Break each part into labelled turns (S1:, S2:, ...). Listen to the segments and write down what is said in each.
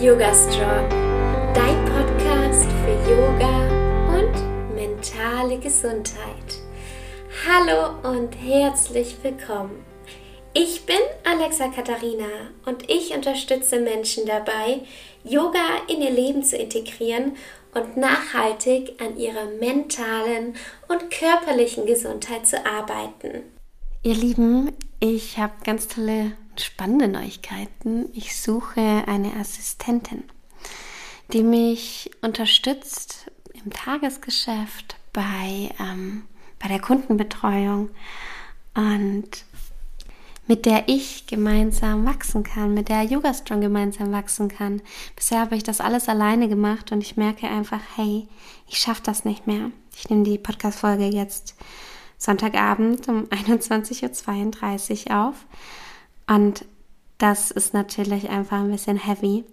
S1: Yoga Strong, dein Podcast für Yoga und mentale Gesundheit. Hallo und herzlich willkommen. Ich bin Alexa Katharina und ich unterstütze Menschen dabei, Yoga in ihr Leben zu integrieren und nachhaltig an ihrer mentalen und körperlichen Gesundheit zu arbeiten.
S2: Ihr Lieben, ich habe ganz tolle, spannende Neuigkeiten. Ich suche eine Assistentin, die mich unterstützt im Tagesgeschäft bei, ähm, bei der Kundenbetreuung und mit der ich gemeinsam wachsen kann, mit der Yoga Strong gemeinsam wachsen kann. Bisher habe ich das alles alleine gemacht und ich merke einfach, hey, ich schaffe das nicht mehr. Ich nehme die Podcast-Folge jetzt Sonntagabend um 21.32 Uhr auf. Und das ist natürlich einfach ein bisschen heavy.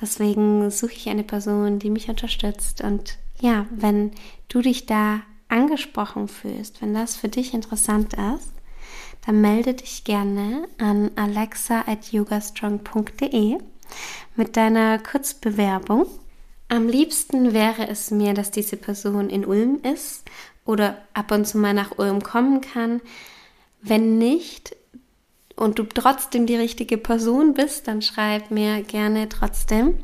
S2: Deswegen suche ich eine Person, die mich unterstützt. Und ja, wenn du dich da angesprochen fühlst, wenn das für dich interessant ist, dann melde dich gerne an alexa.yogastrong.de mit deiner Kurzbewerbung. Am liebsten wäre es mir, dass diese Person in Ulm ist oder ab und zu mal nach Ulm kommen kann. Wenn nicht und du trotzdem die richtige Person bist, dann schreib mir gerne trotzdem.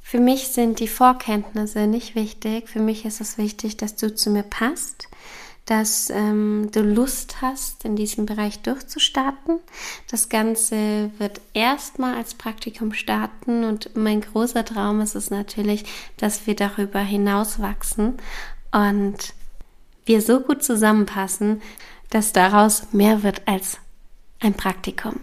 S2: Für mich sind die Vorkenntnisse nicht wichtig. Für mich ist es wichtig, dass du zu mir passt, dass ähm, du Lust hast, in diesem Bereich durchzustarten. Das Ganze wird erstmal als Praktikum starten und mein großer Traum ist es natürlich, dass wir darüber hinaus wachsen und wir so gut zusammenpassen, dass daraus mehr wird als ein Praktikum.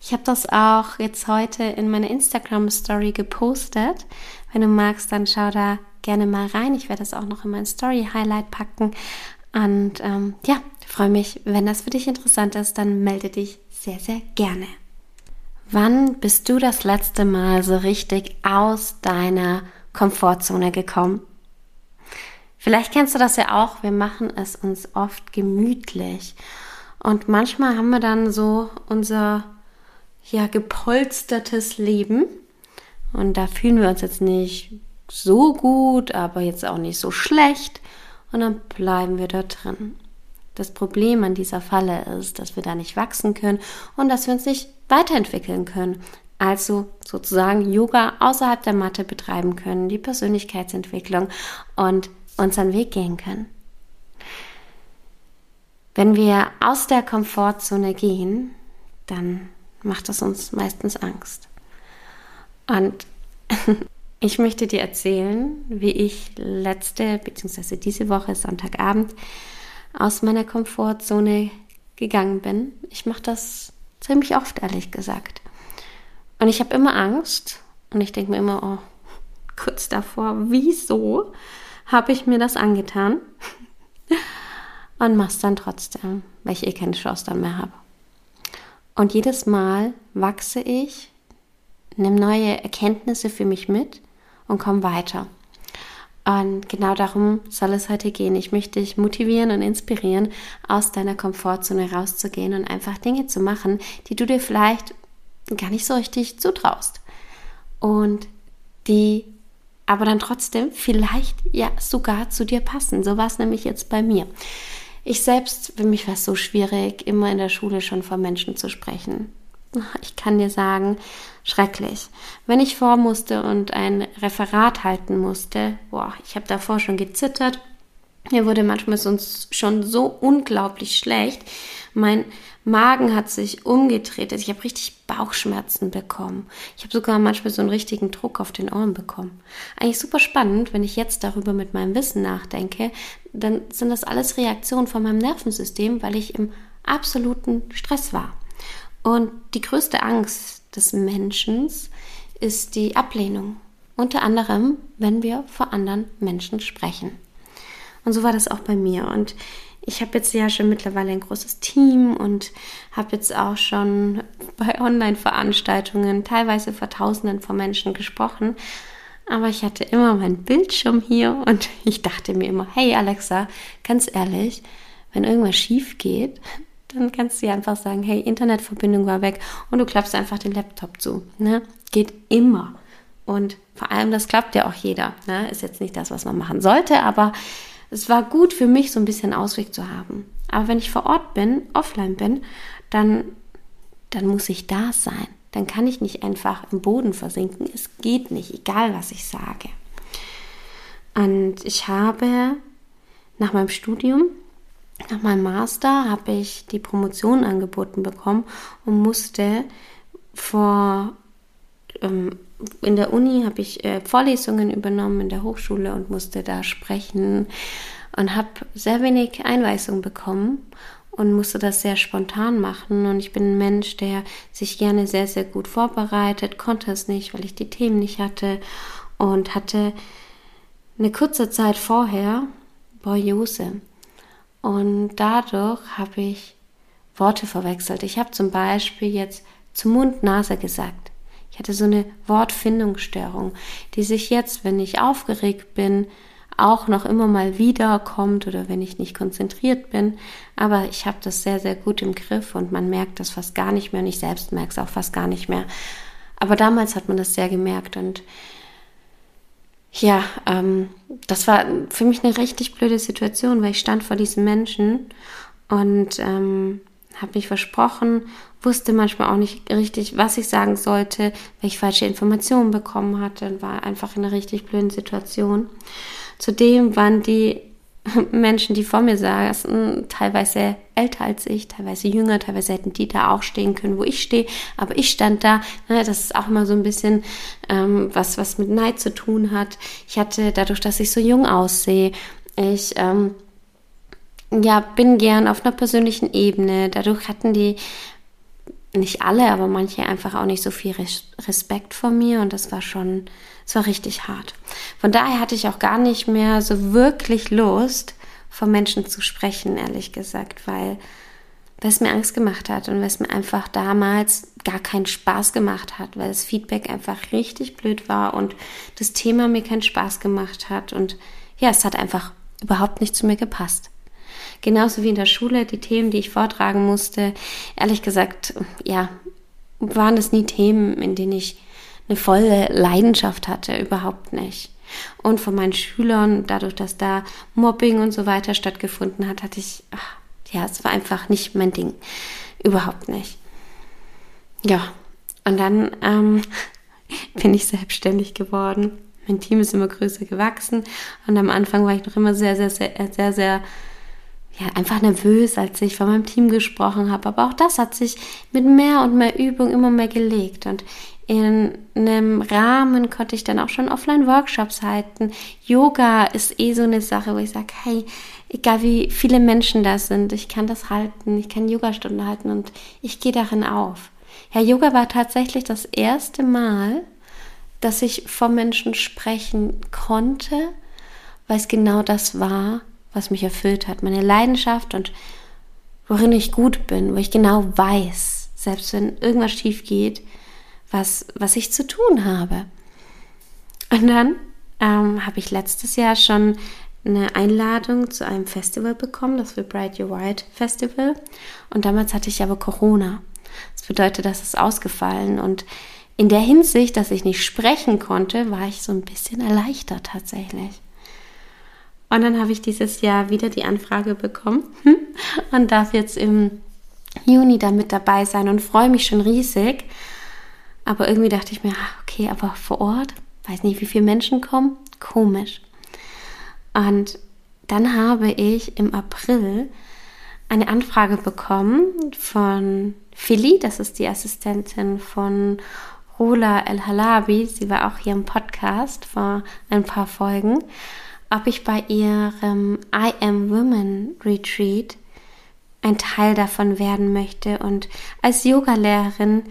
S2: Ich habe das auch jetzt heute in meine Instagram Story gepostet. Wenn du magst, dann schau da gerne mal rein. Ich werde das auch noch in mein Story Highlight packen. Und ähm, ja, freue mich, wenn das für dich interessant ist, dann melde dich sehr, sehr gerne. Wann bist du das letzte Mal so richtig aus deiner Komfortzone gekommen? Vielleicht kennst du das ja auch, wir machen es uns oft gemütlich. Und manchmal haben wir dann so unser ja gepolstertes Leben und da fühlen wir uns jetzt nicht so gut, aber jetzt auch nicht so schlecht und dann bleiben wir da drin. Das Problem an dieser Falle ist, dass wir da nicht wachsen können und dass wir uns nicht weiterentwickeln können. Also sozusagen Yoga außerhalb der Matte betreiben können, die Persönlichkeitsentwicklung und unseren Weg gehen können. Wenn wir aus der Komfortzone gehen, dann macht das uns meistens Angst. Und ich möchte dir erzählen, wie ich letzte bzw. diese Woche Sonntagabend aus meiner Komfortzone gegangen bin. Ich mache das ziemlich oft, ehrlich gesagt. Und ich habe immer Angst und ich denke mir immer, oh, kurz davor, wieso? Habe ich mir das angetan und mach's dann trotzdem, weil ich eh keine Chance dann mehr habe. Und jedes Mal wachse ich, nehme neue Erkenntnisse für mich mit und komme weiter. Und genau darum soll es heute gehen. Ich möchte dich motivieren und inspirieren, aus deiner Komfortzone rauszugehen und einfach Dinge zu machen, die du dir vielleicht gar nicht so richtig zutraust. Und die aber dann trotzdem vielleicht ja sogar zu dir passen. So war es nämlich jetzt bei mir. Ich selbst, für mich war es so schwierig, immer in der Schule schon vor Menschen zu sprechen. Ich kann dir sagen, schrecklich. Wenn ich vor musste und ein Referat halten musste, boah, ich habe davor schon gezittert. Mir wurde manchmal sonst schon so unglaublich schlecht. Mein Magen hat sich umgedreht. Ich habe richtig Bauchschmerzen bekommen. Ich habe sogar manchmal so einen richtigen Druck auf den Ohren bekommen. Eigentlich super spannend, wenn ich jetzt darüber mit meinem Wissen nachdenke, dann sind das alles Reaktionen von meinem Nervensystem, weil ich im absoluten Stress war. Und die größte Angst des Menschen ist die Ablehnung. Unter anderem, wenn wir vor anderen Menschen sprechen. Und so war das auch bei mir. Und ich habe jetzt ja schon mittlerweile ein großes Team und habe jetzt auch schon bei Online-Veranstaltungen teilweise vor Tausenden von Menschen gesprochen. Aber ich hatte immer meinen Bildschirm hier und ich dachte mir immer, hey Alexa, ganz ehrlich, wenn irgendwas schief geht, dann kannst du ja einfach sagen, hey, Internetverbindung war weg und du klappst einfach den Laptop zu. Ne? Geht immer. Und vor allem, das klappt ja auch jeder. Ne? Ist jetzt nicht das, was man machen sollte, aber es war gut für mich, so ein bisschen Ausweg zu haben. Aber wenn ich vor Ort bin, offline bin, dann, dann muss ich da sein. Dann kann ich nicht einfach im Boden versinken. Es geht nicht, egal was ich sage. Und ich habe nach meinem Studium, nach meinem Master, habe ich die Promotion angeboten bekommen und musste vor ähm, in der Uni habe ich äh, Vorlesungen übernommen in der Hochschule und musste da sprechen und habe sehr wenig Einweisung bekommen und musste das sehr spontan machen. Und ich bin ein Mensch, der sich gerne sehr, sehr gut vorbereitet, konnte es nicht, weil ich die Themen nicht hatte und hatte eine kurze Zeit vorher Borreliose. Und dadurch habe ich Worte verwechselt. Ich habe zum Beispiel jetzt zum Mund Nase gesagt. Ich hatte so eine Wortfindungsstörung, die sich jetzt, wenn ich aufgeregt bin, auch noch immer mal wieder kommt oder wenn ich nicht konzentriert bin. Aber ich habe das sehr, sehr gut im Griff und man merkt das fast gar nicht mehr und ich selbst merke es auch fast gar nicht mehr. Aber damals hat man das sehr gemerkt und ja, ähm, das war für mich eine richtig blöde Situation, weil ich stand vor diesen Menschen und ähm, habe mich versprochen, wusste manchmal auch nicht richtig, was ich sagen sollte, weil ich falsche Informationen bekommen hatte und war einfach in einer richtig blöden Situation. Zudem waren die Menschen, die vor mir saßen, teilweise älter als ich, teilweise jünger, teilweise hätten die da auch stehen können, wo ich stehe, aber ich stand da. Ne, das ist auch immer so ein bisschen ähm, was, was mit Neid zu tun hat. Ich hatte dadurch, dass ich so jung aussehe, ich ähm, ja, bin gern auf einer persönlichen Ebene. Dadurch hatten die nicht alle, aber manche einfach auch nicht so viel Respekt vor mir und das war schon, es war richtig hart. Von daher hatte ich auch gar nicht mehr so wirklich Lust, vor Menschen zu sprechen, ehrlich gesagt, weil, es mir Angst gemacht hat und es mir einfach damals gar keinen Spaß gemacht hat, weil das Feedback einfach richtig blöd war und das Thema mir keinen Spaß gemacht hat und ja, es hat einfach überhaupt nicht zu mir gepasst. Genauso wie in der Schule, die Themen, die ich vortragen musste, ehrlich gesagt, ja, waren es nie Themen, in denen ich eine volle Leidenschaft hatte, überhaupt nicht. Und von meinen Schülern, dadurch, dass da Mobbing und so weiter stattgefunden hat, hatte ich, ach, ja, es war einfach nicht mein Ding. Überhaupt nicht. Ja, und dann ähm, bin ich selbstständig geworden. Mein Team ist immer größer gewachsen und am Anfang war ich noch immer sehr, sehr, sehr, sehr, sehr ja, einfach nervös, als ich von meinem Team gesprochen habe. Aber auch das hat sich mit mehr und mehr Übung immer mehr gelegt. Und in einem Rahmen konnte ich dann auch schon Offline-Workshops halten. Yoga ist eh so eine Sache, wo ich sage, hey, egal wie viele Menschen da sind, ich kann das halten, ich kann Yogastunden halten und ich gehe darin auf. Ja, Yoga war tatsächlich das erste Mal, dass ich vor Menschen sprechen konnte, weil es genau das war, was mich erfüllt hat, meine Leidenschaft und worin ich gut bin, wo ich genau weiß, selbst wenn irgendwas schief geht, was, was ich zu tun habe. Und dann ähm, habe ich letztes Jahr schon eine Einladung zu einem Festival bekommen, das für Bright Your White Festival. Und damals hatte ich aber Corona. Das bedeutet, das ist ausgefallen. Und in der Hinsicht, dass ich nicht sprechen konnte, war ich so ein bisschen erleichtert tatsächlich. Und dann habe ich dieses Jahr wieder die Anfrage bekommen und darf jetzt im Juni da mit dabei sein und freue mich schon riesig. Aber irgendwie dachte ich mir, ah, okay, aber vor Ort, weiß nicht, wie viele Menschen kommen, komisch. Und dann habe ich im April eine Anfrage bekommen von Philly, das ist die Assistentin von Rola El Halabi. Sie war auch hier im Podcast vor ein paar Folgen ob ich bei ihrem I Am Women Retreat ein Teil davon werden möchte und als Yogalehrerin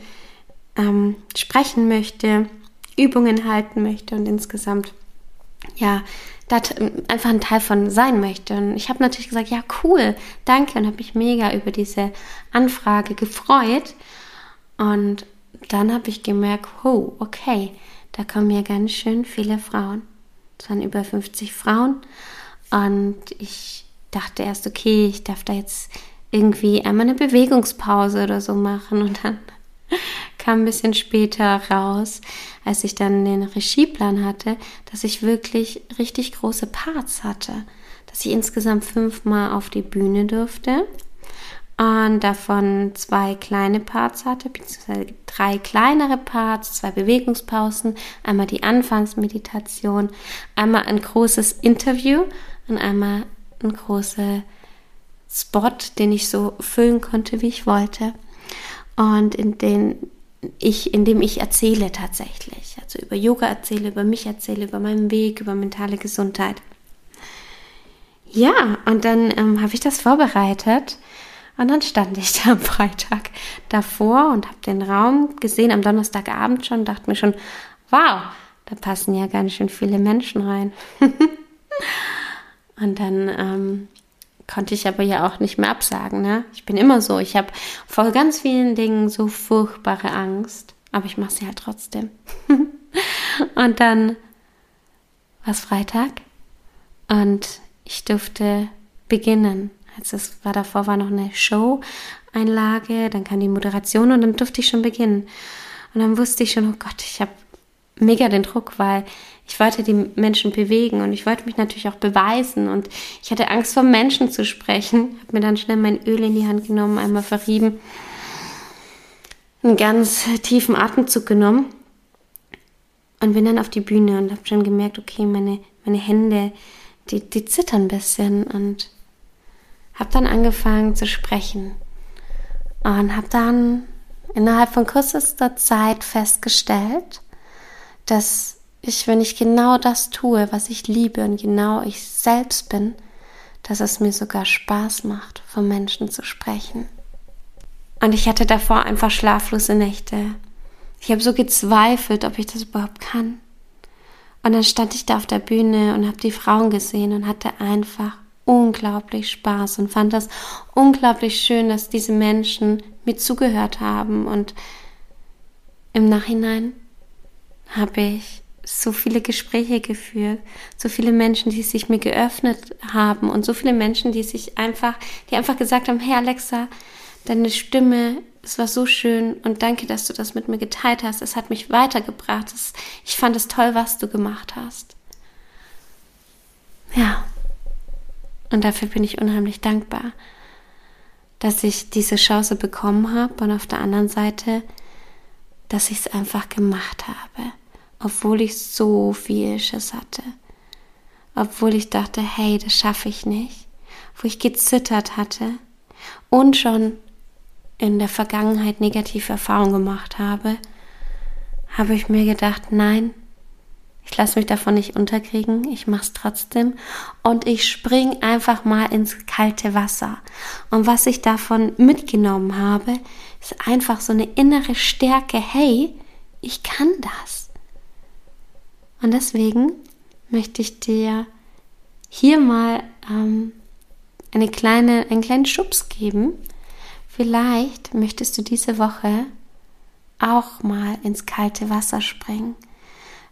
S2: ähm, sprechen möchte, Übungen halten möchte und insgesamt ja einfach ein Teil von sein möchte. Und ich habe natürlich gesagt, ja cool, danke und habe mich mega über diese Anfrage gefreut. Und dann habe ich gemerkt, oh, okay, da kommen ja ganz schön viele Frauen. Es waren über 50 Frauen. Und ich dachte erst, okay, ich darf da jetzt irgendwie einmal eine Bewegungspause oder so machen. Und dann kam ein bisschen später raus, als ich dann den Regieplan hatte, dass ich wirklich richtig große Parts hatte. Dass ich insgesamt fünfmal auf die Bühne durfte und davon zwei kleine Parts hatte, beziehungsweise drei kleinere Parts, zwei Bewegungspausen, einmal die Anfangsmeditation, einmal ein großes Interview und einmal ein großer Spot, den ich so füllen konnte, wie ich wollte. Und in den ich, in dem ich erzähle tatsächlich. Also über Yoga erzähle, über mich erzähle, über meinen Weg, über mentale Gesundheit. Ja, und dann ähm, habe ich das vorbereitet und dann stand ich da am Freitag davor und habe den Raum gesehen am Donnerstagabend schon, dachte mir schon, wow, da passen ja ganz schön viele Menschen rein. und dann ähm, konnte ich aber ja auch nicht mehr absagen. Ne? Ich bin immer so. Ich habe vor ganz vielen Dingen so furchtbare Angst, aber ich mache sie halt trotzdem. und dann war es Freitag und ich durfte beginnen. Also es war davor war noch eine Show-Einlage, dann kam die Moderation und dann durfte ich schon beginnen. Und dann wusste ich schon, oh Gott, ich habe mega den Druck, weil ich wollte die Menschen bewegen und ich wollte mich natürlich auch beweisen und ich hatte Angst vor Menschen zu sprechen. Habe mir dann schnell mein Öl in die Hand genommen, einmal verrieben, einen ganz tiefen Atemzug genommen und bin dann auf die Bühne und habe schon gemerkt, okay, meine, meine Hände, die, die zittern ein bisschen und habe dann angefangen zu sprechen und habe dann innerhalb von kürzester Zeit festgestellt, dass ich, wenn ich genau das tue, was ich liebe und genau ich selbst bin, dass es mir sogar Spaß macht, von Menschen zu sprechen. Und ich hatte davor einfach schlaflose Nächte. Ich habe so gezweifelt, ob ich das überhaupt kann. Und dann stand ich da auf der Bühne und habe die Frauen gesehen und hatte einfach unglaublich Spaß und fand das unglaublich schön, dass diese Menschen mir zugehört haben. Und im Nachhinein habe ich so viele Gespräche geführt, so viele Menschen, die sich mir geöffnet haben und so viele Menschen, die sich einfach, die einfach gesagt haben, hey Alexa, deine Stimme, es war so schön und danke, dass du das mit mir geteilt hast. Es hat mich weitergebracht. ich fand es toll, was du gemacht hast. Ja. Und dafür bin ich unheimlich dankbar, dass ich diese Chance bekommen habe und auf der anderen Seite, dass ich es einfach gemacht habe obwohl ich so viel Schiss hatte, obwohl ich dachte, hey, das schaffe ich nicht, wo ich gezittert hatte und schon in der Vergangenheit negative Erfahrungen gemacht habe, habe ich mir gedacht, nein, ich lasse mich davon nicht unterkriegen, ich mache es trotzdem und ich spring einfach mal ins kalte Wasser. Und was ich davon mitgenommen habe, ist einfach so eine innere Stärke, hey, ich kann das. Und deswegen möchte ich dir hier mal ähm, eine kleine, einen kleinen Schubs geben. Vielleicht möchtest du diese Woche auch mal ins kalte Wasser springen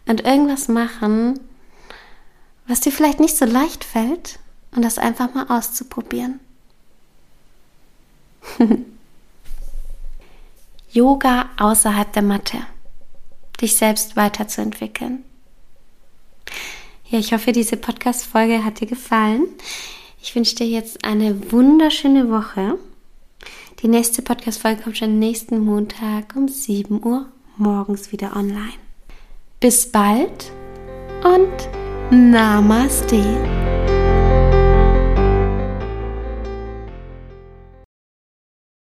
S2: und irgendwas machen, was dir vielleicht nicht so leicht fällt und das einfach mal auszuprobieren. Yoga außerhalb der Matte. Dich selbst weiterzuentwickeln. Ja, ich hoffe, diese Podcast-Folge hat dir gefallen. Ich wünsche dir jetzt eine wunderschöne Woche. Die nächste Podcast-Folge kommt schon nächsten Montag um 7 Uhr morgens wieder online. Bis bald und Namaste.